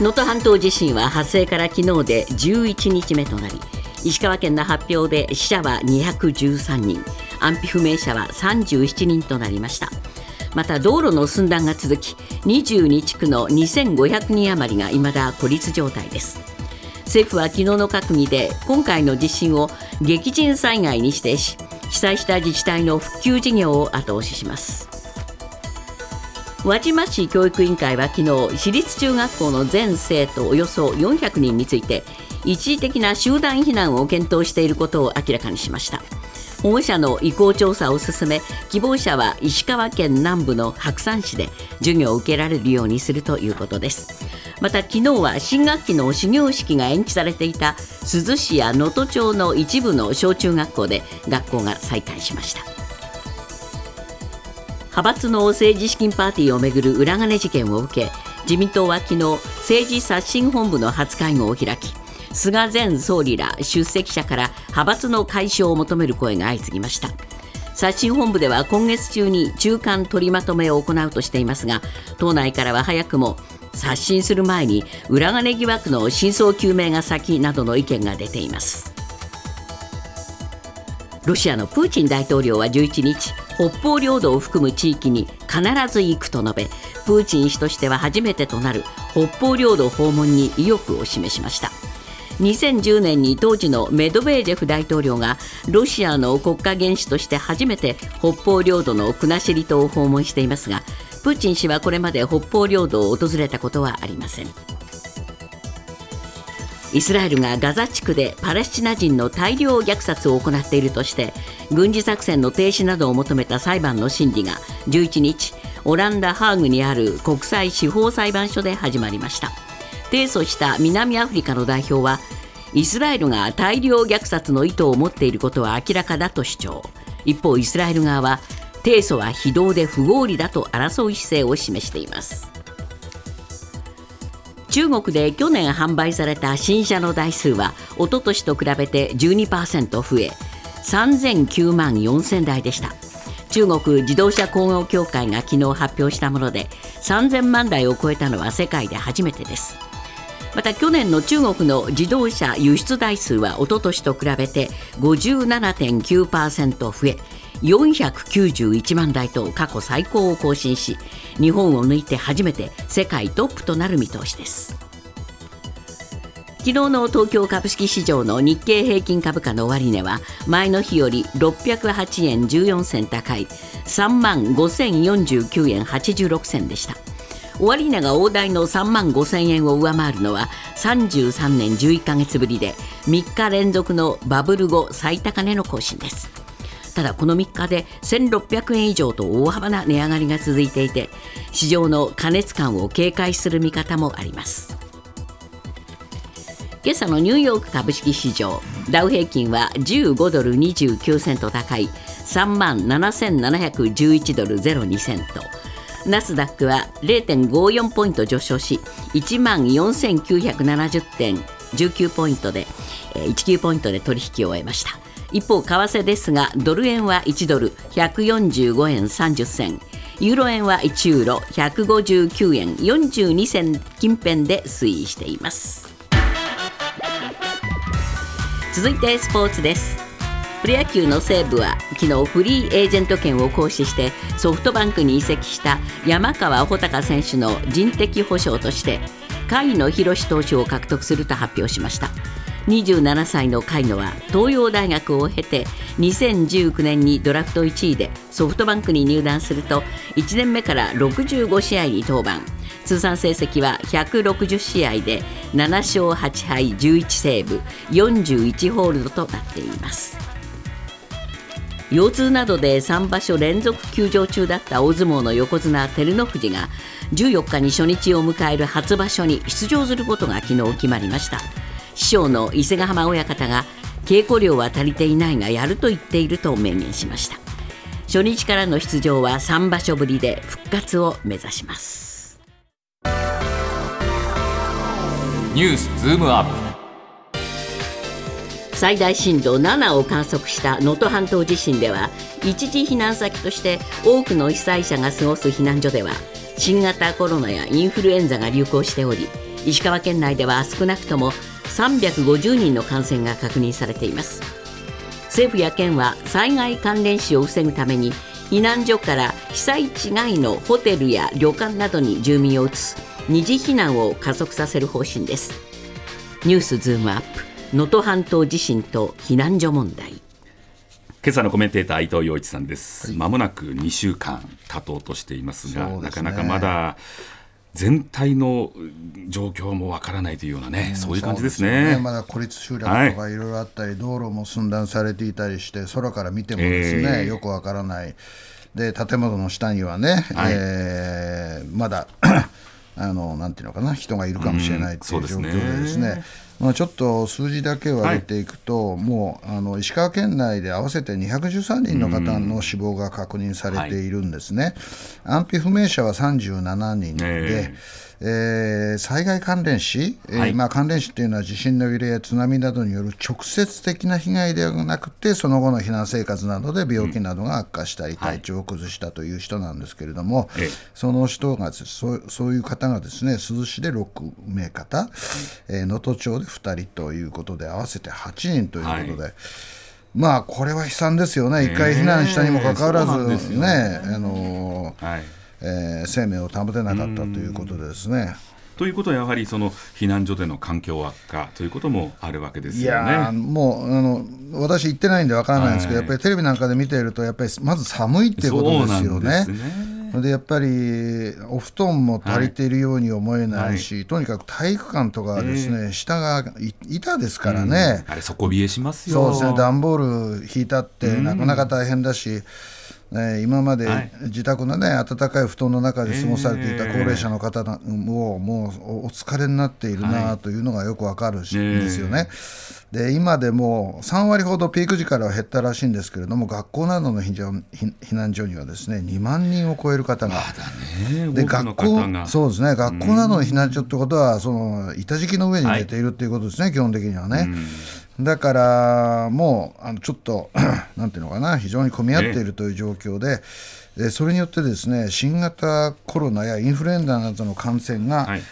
能登半島地震は発生から昨日で11日目となり石川県の発表で死者は213人安否不明者は37人となりました。また道路の寸断が続き22地区の2500人余りが未だ孤立状態です。政府は昨日の閣議で今回の地震を激甚災害に指定し被災した自治体の復旧事業を後押しします。輪島市教育委員会は昨日私立中学校の全生徒およそ400人について一時的な集団避難を検討していることを明らかにしました。保護者の意向調査を進め希望者は石川県南部の白山市で授業を受けられるようにするということです。また昨日は新学期の始業式が延期されていた珠洲市や能登町の一部の小中学校で学校が再開しました。派閥の政治資金パーティーをめぐる裏金事件を受け自民党は昨日政治刷新本部の初会合を開き菅前総理ら出席者から派閥の解消を求める声が相次ぎました。刷新本部では今月中に中間取りまとめを行うとしていますが党内からは早くも刷新する前に裏金疑惑の真相究明が先などの意見が出ています。ロシアのプーチン大統領は11日北方領土を含む地域に必ず行くと述べプーチン氏としては初めてとなる北方領土訪問に意欲を示しました。2010年に当時のメドベージェフ大統領がロシアの国家元首として初めて北方領土の国後島を訪問していますがプーチン氏はこれまで北方領土を訪れたことはありません。イスラエルがガザ地区でパレスチナ人の大量虐殺を行っているとして軍事作戦の停止などを求めた裁判の審理が11日オランダ・ハーグにある国際司法裁判所で始まりました。提訴した南アフリカの代表はイスラエルが大量虐殺の意図を持っていることは明らかだと主張。一方イスラエル側は提訴は非道で不合理だと争う姿勢を示しています。中国で去年販売された新車の台数は一昨年と比べて12%増え3009万4000台でした。中国自動車工業協会が昨日発表したもので3000万台を超えたのは世界で初めてです。また去年の中国の自動車輸出台数は一昨年と比べて57.9%増え491万台と過去最高を更新し日本を抜いて初めて世界トップとなる見通しです。昨日の東京株式市場の日経平均株価の終値は前の日より608円14銭高い3万5049円86銭でした。終値が大台の3万5000円を上回るのは33年11ヶ月ぶりで3日連続のバブル後最高値の更新です。ただこの3日で1600円以上と大幅な値上がりが続いていて市場の過熱感を警戒する見方もあります。今朝のニューヨーク株式市場ダウ平均は15ドル29セント高い3万7711ドル02セント。ナスダックは0.54ポイント上昇し1万4970.19ポイントで19ポイントで取引を終えました。一方為替ですがドル円は1ドル145円30銭。ユーロ円は1ユーロ159円42銭近辺で推移しています。続いてスポーツです。プロ野球の西武は昨日フリーエージェント権を行使してソフトバンクに移籍した山川穂高選手の人的保障として甲斐野博投手を獲得すると発表しました。27歳の甲斐野は東洋大学を経て2019年にドラフト1位でソフトバンクに入団すると1年目から65試合に登板通算成績は160試合で7勝8敗11セーブ41ホールドとなっています。腰痛などで3場所連続休場中だった大相撲の横綱照ノ富士が14日に初日を迎える初場所に出場することが昨日決まりました。師匠の伊勢ヶ濱親方が稽古量は足りていないがやると言っていると明言しました。初日からの出場は3場所ぶりで復活を目指します。ニュースズームアップ。最大震度7を観測した能登半島地震では一時避難先として多くの被災者が過ごす避難所では新型コロナやインフルエンザが流行しており石川県内では少なくとも350人の感染が確認されています。政府や県は災害関連死を防ぐために避難所から被災地外のホテルや旅館などに住民を移す二次避難を加速させる方針です。ニュースズームアップ能登半島地震と避難所問題。今朝のコメンテーター伊藤洋一さんです。ま、もなく2週間経とうとしていますが、ね。なかなかまだ全体の状況もわからないというようなね、そういう感じですそうね。まだ孤立集落とかいろいろあったり、道路も寸断されていたりして、空から見てもですね、ええよくわからない。で建物の下にはね、はいえーまだ あのなんていうのかな人がいるかもしれないっていう状況でですね。まあ、ちょっと数字だけを上げていくと、もうあの石川県内で合わせて213人の方の死亡が確認されているんですね、安否不明者は37人で、ええー災害関連死、えーはい。まあ、関連死っていうのは地震の揺れや津波などによる直接的な被害ではなくてその後の避難生活などで病気などが悪化したり、体調を崩したという人なんですけれども、ええ。その人がそうそういう方がですね珠洲市で6名方えー能登、町で2人ということで合わせて8人ということで。まあこれは悲惨ですよね、一回避難したにもかかわらず、よね。あのーはい、えー生命を保てなかったということでですね。ということはやはりその避難所での環境悪化ということもあるわけですよいやーね。もうあの私行ってないんでわからないんですけど、はいやっぱりテレビなんかで見ているとやっぱりまず寒いっていうことですよね。でやっぱりお布団も足りているように思えないし、とにかく体育館とかはですね、下がい板ですからね、あれ底冷えしますよ。そうですね段ボール引いたってなかなか大変だし、ね、今まではい自宅のね暖かい布団の中で過ごされていた高齢者の方なももうおお疲れになっているなというのがよくわかるし、ねですよね。で今でも3割ほどピーク時からは減ったらしいんですけれども学校などの避難所にはですね2万人を超える方が。ねで学校がそうですね学校などの避難所ってことはその板敷きの上に寝ているっていうことですね、基本的にはね。だからもうあのちょっと なんていうのかな非常に混み合っているという状況で、でそれによってですね新型コロナやインフルエンザなどの感染が、はい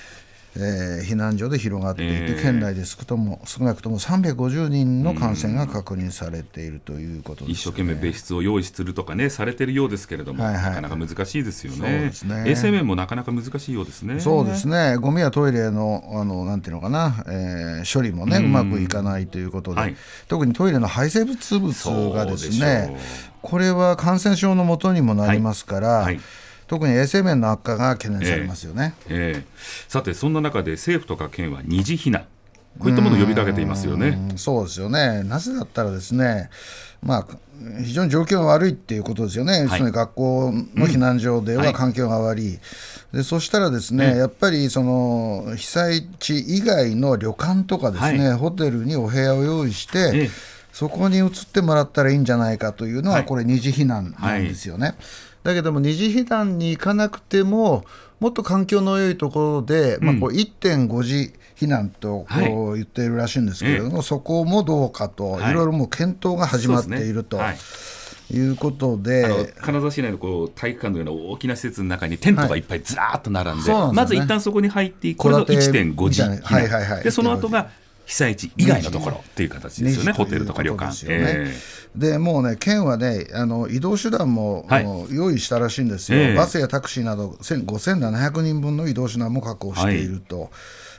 えー避難所で広がっていて、えー。県内で少とも少なくとも350人の感染が確認されているということです、一生懸命別室を用意するとかねされてるようですけれども、はいはい。なかなか難しいですよそうねですね。衛生面もなかなか難しいようですね。そうですね、ゴミやトイレのあのなんていうのかな、えー処理もね、うまくいかないということで、はい。特にトイレの排泄物物がですね、これは感染症のもとにもなりますから、はい。はい特に衛生面の悪化が懸念されますよね。ええさてそんな中で政府とか県は二次避難。こういったものを呼びかけていますよね。うんそうですよね、なぜだったらですね、まあ、非常に状況が悪いっていうことですよね、つまり学校の避難所ではいは環境が悪い、でそしたらですね、ええやっぱりその被災地以外の旅館とかですね、ホテルにお部屋を用意して、ええ。そこに移ってもらったらいいんじゃないかというのは、はい。これ、二次避難なんですよね。だけども、二次避難に行かなくても、もっと環境の良いところで、まあ、こう1.5次避難とはいこう言っているらしいんですけれども、そこもどうかと、はい。いろいろもう検討が始まっているとい。うことで、金沢市内のこう体育館のような大きな施設の中にテントがいっぱいずらーっと並んで,、そうなんでね。まず一旦そこに入ってこれの戸建て1.5次避難、みたいなはいはいはい。でその後が被災地以外のところっていう形ですよね、ホテルとか旅館。ですよね。でもうね、県はね、あの移動手段も、はい。用意したらしいんですよ、ええ。バスやタクシーなど1000 5700人分の移動手段も確保していると。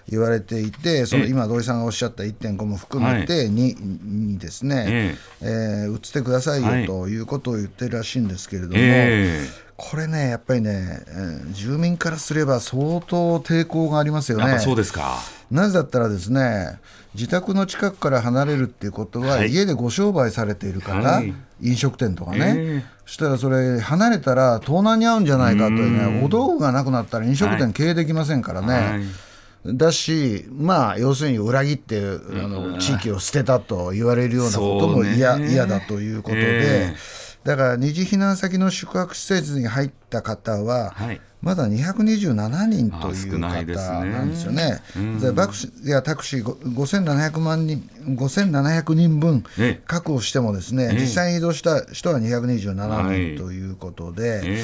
言われていて、そのええ今、土井さんがおっしゃった1.5も含めてに、にですね、ええ。ー移ってくださいはい。よということを言ってるらしいんですけれども、えこれね、やっぱりね、えー住民からすれば相当抵抗がありますよね。そうですか。なぜだったらですね自宅の近くから離れるっていうことは、はい。家でご商売されている方、はい。飲食店とかね、ええ。そしたらそれ離れたら盗難に遭うんじゃないかというねお道具がなくなったら飲食店経営できませんからね、はいだしまあ要するに裏切ってあの地域を捨てたと言われるようなことも嫌,、嫌だということで、えだから二次避難先の宿泊施設に入った方は、はい。まだ227人とあいう方なんですよね。でバスやタクシーご5700万人5700人分ええ。確保してもですね、ええ。実際に移動した人は227はい人ということで、え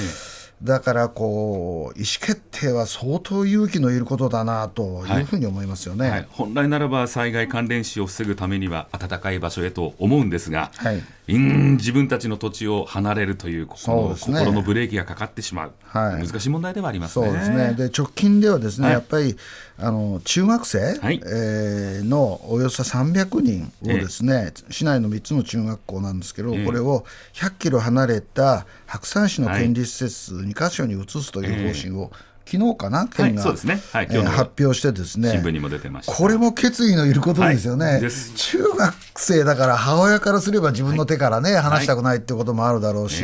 だからこう意思決定は相当勇気のいることだなというふうに思いますよね、はい、本来ならば災害関連死を防ぐためには暖かい場所へと思うんですが、はい、ん自分たちの土地を離れるというこの、ね、心のブレーキがかかってしまう、はい、難しい問題ではありますね。そうですね。で直近ではですね、やっぱりあの中学生、はい。えー、のおよそ300人をですね、えー、市内の3つの中学校なんですけど、えー、これを100キロ離れた白山市の県立施設2か所に移すという方針を、昨日かな、県が、はいね。はいえー、発表してですね、新聞にも出てました。これも決意のいることですよね、はい、中学生だから母親からすれば自分の手からね、話したくないってこともあるだろうし、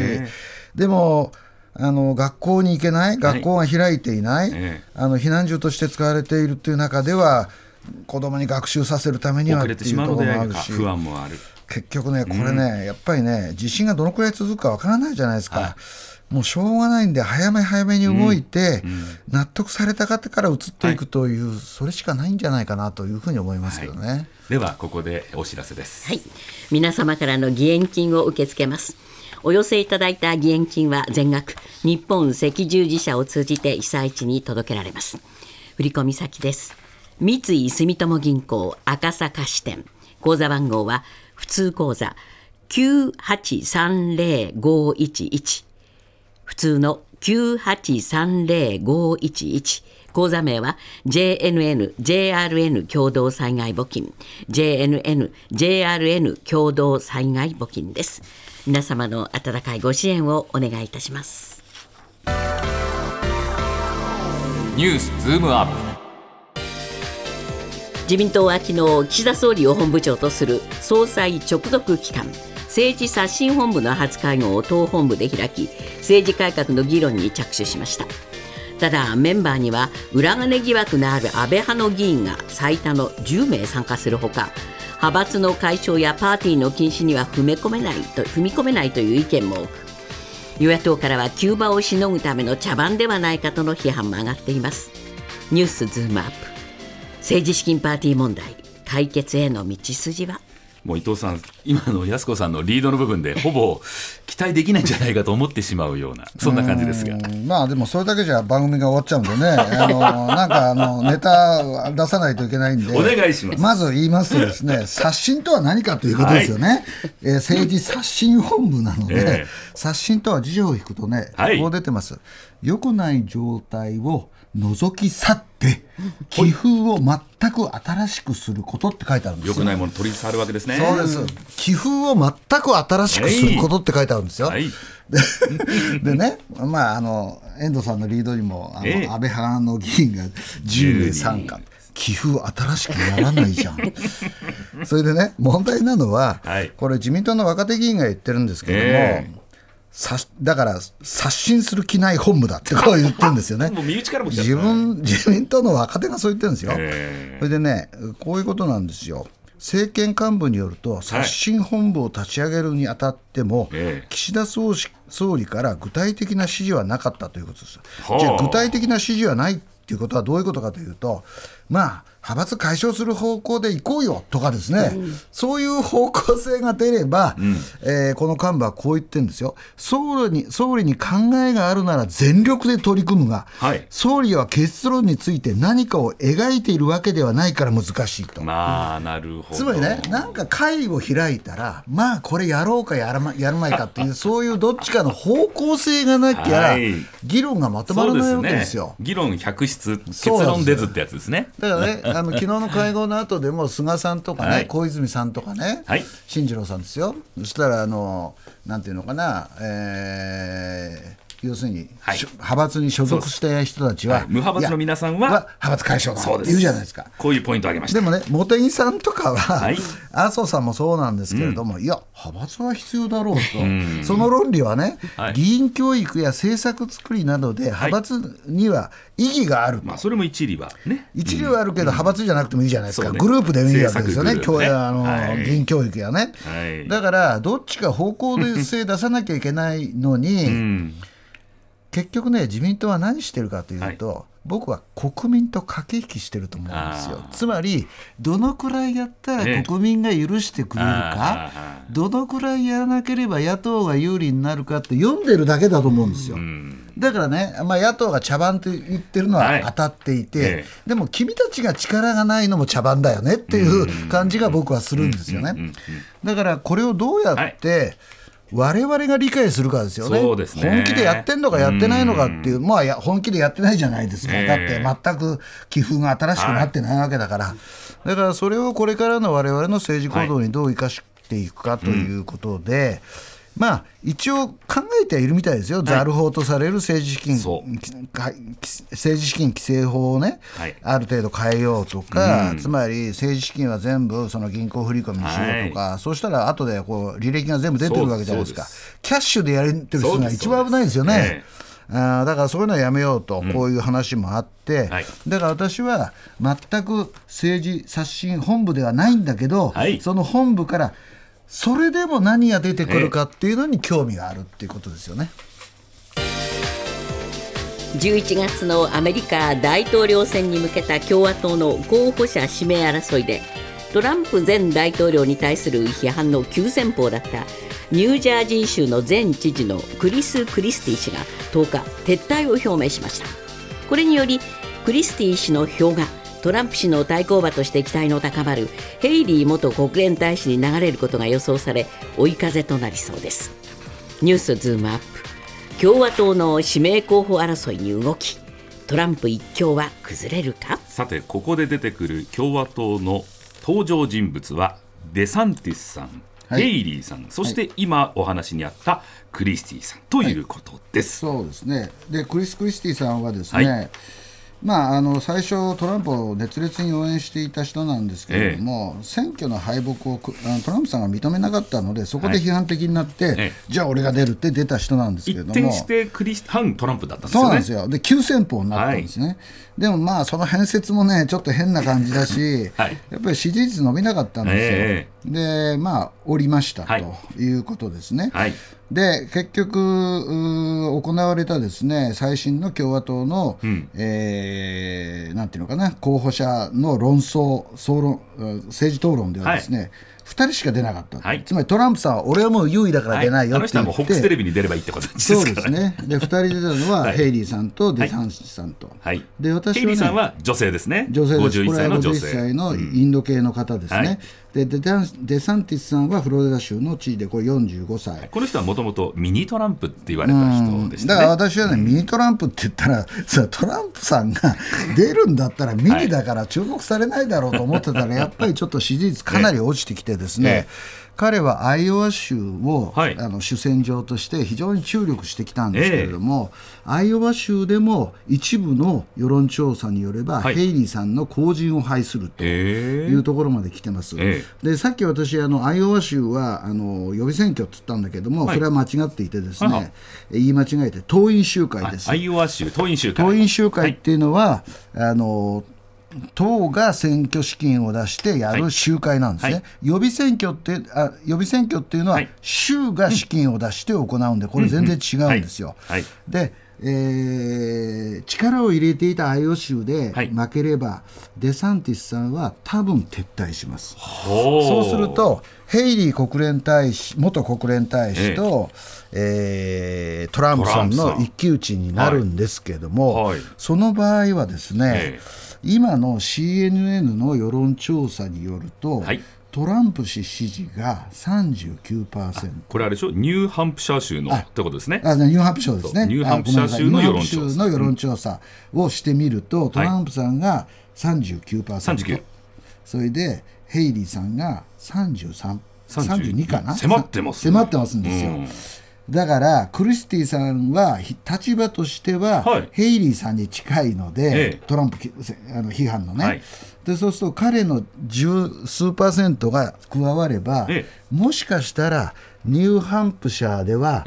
でも、あの学校に行けない、学校が開いていない、あの避難所として使われているという中では、子供に学習させるためにはっていうところもあるし、不安もある。結局ね、これね、うん、やっぱりね、地震がどのくらい続くかわからないじゃないですか。はいもうしょうがないんで、早め早めに動いて、納得された方から移っていくという、それしかないんじゃないかなというふうに思いますけどね。はい、では、ここでお知らせです。はい。皆様からの義援金を受け付けます。お寄せいただいた義援金は全額、日本赤十字社を通じて被災地に届けられます。振込先です。三井住友銀行赤坂支店。口座番号は、普通口座9830-511普通の9830-511口座名は JNN、JRN 共同災害募金。JNN、JRN 共同災害募金です。皆様の温かいご支援をお願いいたします。ニュースズームアップ。自民党は昨日岸田総理を本部長とする総裁直属機関政治刷新本部の初会合を党本部で開き政治改革の議論に着手しました。ただメンバーには裏金疑惑のある安倍派の議員が最多の10名参加するほか派閥の解消やパーティーの禁止には踏み込めないと踏み込めないという意見も多く与野党からは急場をしのぐための茶番ではないかとの批判も上がっています。ニュースズームアップ。政治資金パーティー問題解決への道筋は？もう伊藤さん、今の安子さんのリードの部分で、ほぼ期待できないんじゃないかと思ってしまうような、そんな感じですが。まあでも、それだけじゃ番組が終わっちゃうんでね、あのなんかあのネタ出さないといけないんで、お願いします。まず言いますとですね、刷新とは何かということですよね、はい、えー、政治刷新本部なので、えー、刷新とは辞書を引くとね、はい、こう出てます。良くない状態を覗き去って寄付を全く新しくすることって書いてあるんですよ。よくないもの取り去るわけですね。そうです。寄付を全く新しくすることって書いてあるんですよ。はい、でね、まああの遠藤さんのリードにもあの、えー、安倍派の議員が10名参加。寄付新しくならないじゃん。それでね問題なのは、はい、これ自民党の若手議員が言ってるんですけども、えーだから刷新する気ない本部だってこう 言ってるんですよね。自分自民党の若手がそう言ってるんですよ。それでねこういうことなんですよ。政権幹部によると刷新本部を立ち上げるにあたっても、はい、岸田総理から具体的な指示はなかったということです。じゃあ具体的な指示はないっていうことはどういうことかというとまあ派閥解消する方向で行こうよとかですね、うん、そういう方向性が出れば、うん、えー、この幹部はこう言ってるんですよ。総理に総理に考えがあるなら全力で取り組むが、はい、総理は結論について何かを描いているわけではないから難しいと。まあ、なるほど。つまりね、なんか会を開いたら、まあこれやろうかやら,、ま、やるまいかっていう、そういうどっちかの方向性がなきゃ、はい、議論がまとまらないわけですよ。すね、議論百出、結論出ずってやつですね。だからねあの昨日の会合の後でも菅さんとかね、はい、小泉さんとかね、はい、進次郎さんですよ、そしたらあの、なんていうのかな、えー、要するに、はい、派閥に所属した人たちは、はい、無派閥の皆さんは派閥解消だって言うじゃないですか。こういうポイントを挙げました。でもね茂木さんとかは、はい、麻生さんもそうなんですけれども、うん、いや派閥は必要だろうと、その論理はね、議員教育や政策作りなどで派閥には意義があるまあ、それも一理はね。一理はあるけど、派閥じゃなくてもいいじゃないですか、グループでもいいわけですよね、ねあの議員教育やね、だからどっちか方向性出さなきゃいけないのに、結局ね自民党は何してるかというと、はい、僕は国民と駆け引きしてると思うんですよ。つまりどのくらいやったら国民が許してくれるか、どのくらいやらなければ野党が有利になるかって読んでるだけだと思うんですよ。だからね、まあ、野党が茶番って言ってるのは当たっていて、はいでも君たちが力がないのも茶番だよねっていう感じが僕はするんですよね。だからこれをどうやって、はい我々が理解するかですよね、ね。本気でやってんのかやってないのかっていう、まあや、本気でやってないじゃないですか、だって全く寄付が新しくなってないわけだから、はい、だからそれをこれからの我々の政治行動にどう生かしていくかということで、はいうんまあ、一応考えてはいるみたいですよ、ざる法とされる政治資金、政治資金規正法をね、はい、ある程度変えようとか、うん、つまり政治資金は全部その銀行振り込みにしようとか、はい、そうしたら後でこう履歴が全部出てるわけじゃないですか、キャッシュでやれてる人が一番危ないですよね。あだからそういうのはやめようと、こういう話もあって、うんはい、だから私は全く政治刷新本部ではないんだけど、はい、その本部からそれでも何が出てくるかっていうのに興味があるっていうことですよね。11月のアメリカ大統領選に向けた共和党の候補者指名争いでトランプ前大統領に対する批判の急先鋒だったニュージャージー州の前知事のクリス・クリスティ氏が10日撤退を表明しましたこれによりクリスティ氏の票がトランプ氏の対抗馬として期待の高まるヘイリー元国連大使に流れることが予想され追い風となりそうです。ニュースズームアップ。共和党の指名候補争いに動きトランプ一強は崩れるか？さてここで出てくる共和党の登場人物はデサンティスさんヘイリーさん、そして今お話にあったクリスティさんということです、はい、そうですね。でクリス・クリスティさんはですね、はいまあ、あの最初、トランプを熱烈に応援していた人なんですけれども、ええ、選挙の敗北をトランプさんが認めなかったので、そこで批判的になって、はい、じゃあ俺が出るって出た人なんですけれども、一転してクリス反トランプだったんですよね。そうなんですよ。で急先鋒になったんですね、はい、でもまあ、その変説もね、ちょっと変な感じだし、はい、やっぱり支持率伸びなかったんですよ。えで、まあ、降りましたということですね。はい。で結局行われたですね最新の共和党の、うん、えー、なんていうのかな候補者の論争総論政治討論ではですね、はい。2人しか出なかった、はい、つまりトランプさんは俺はもう優位だから出ないよって言って、はい、あの人はもうホックステレビに出ればいいってことですそうですね。で2人出たのは、ヘイリーさんとデサンシさんと、はい、で私は、ね、ヘイリーさんは女性ですね。女性です。51歳の女性。歳のインド系の方ですね、でデデサンティスさんはフロリダ州の知事でこれ45歳。この人はもともとミニトランプって言われた人でした、ね、だから私はね、ミニトランプって言ったら さトランプさんが出るんだったらミニだから注目されないだろうと思ってたら、やっぱりちょっと支持率かなり落ちてきてですね、彼はアイオワ州を、はい、あの主戦場として非常に注力してきたんですけれども、えー、アイオワ州でも一部の世論調査によれば、はい、ヘイリーさんの後陣を排するというところまで来てます。えー、でさっき私あのアイオワ州はあの予備選挙って言ったんだけども、はい、それは間違っていてですね言い間違えて党員集会です。アイオワ州党員集会。党員集会っていうのは、あの党が選挙資金を出してやる集会なんですね、はい、予備選挙ってあ予備選挙っていうのは、州が資金を出して行うんで、これ全然違うんですよ。でえー、力を入れていたアイオ州で負ければ、はい、デサンティスさんは多分撤退します。そうするとヘイリー国連大使元国連大使と、ええ。ー、トランプさんの一騎打ちになるんですけれども、はい。はい、その場合はですね、今の CNN の世論調査によると、はい、トランプ氏支持が39%これあれでしょ？ニューハンプシャー州のってことですね。あニューハンプシャーですね。ニューハンプシャー州の世論調査。論調査をしてみると、トランプさんが39%、はい、それでヘイリーさんが33 32かな？迫ってます、ね、迫ってますんですよ、うんだからクリスティさんは立場としては、はい、ヘイリーさんに近いので、ええ、トランプあの批判のね、はい、でそうすると彼の十数パーセントが加われば、え、もしかしたらニューハンプシャーでは、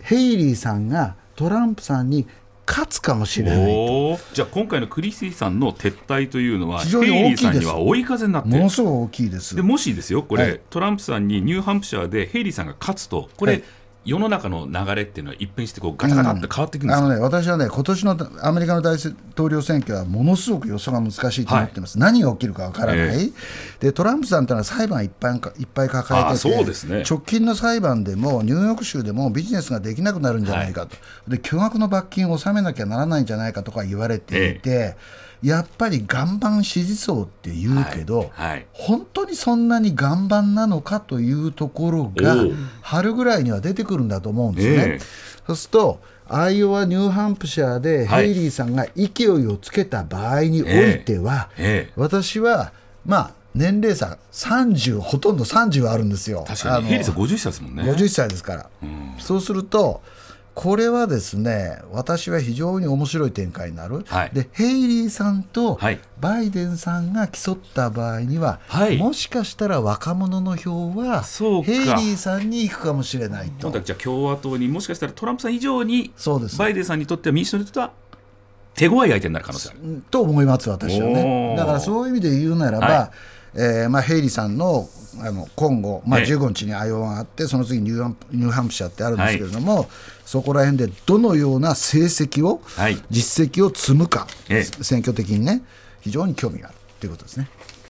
ヘイリーさんがトランプさんに勝つかもしれないじゃあ今回のクリスティさんの撤退というのは、非常に大きいです。ヘイリーさんには追い風になって。ものすごい大きいです。でもしですよ、これ、はい、トランプさんにニューハンプシャーでヘイリーさんが勝つと、これ、はい世の中の流れっていうのは一変してこうガタガタって変わっていくんですか、うん、あのね、私はね、今年のアメリカの大統領選挙はものすごく予想が難しいと思ってます、はい、何が起きるかわからない、えー、で、トランプさんというのは裁判いっぱいいっぱい抱えてて、ね、直近の裁判でも、ニューヨーク州でもビジネスができなくなるんじゃないかと、はい、で巨額の罰金を納めなきゃならないんじゃないかとか言われていて。えーやっぱり岩盤支持層って言うけど、はいはい、本当にそんなに岩盤なのかというところが春ぐらいには出てくるんだと思うんですね。えー、そうするとアイオワ、ニューハンプシャーでヘイリーさんが勢いをつけた場合においては、えーえー、私はまあ年齢差30ほとんど30あるんですよ。確かにヘイリーさん50歳ですもんね。50歳ですから。うん、そうするとこれはですね私は非常に面白い展開になる、はい、でヘイリーさんとバイデンさんが競った場合には、はい、もしかしたら若者の票はヘイリーさんに行くかもしれないと。じゃあ共和党にもしかしたらトランプさん以上にバイデンさんにとっては民主党にとっては手強い相手になる可能性ある。と思います私はね。だからそういう意味で言うならば、はいえーまあ、ヘイリーさんのあの今後、まあ、15日にアイオワがあって、その次ニューハンニューハンプシャーってあるんですけれども、はい、そこら辺でどのような成績を、はい、実績を積むか、選挙的にね、非常に興味があるということですね。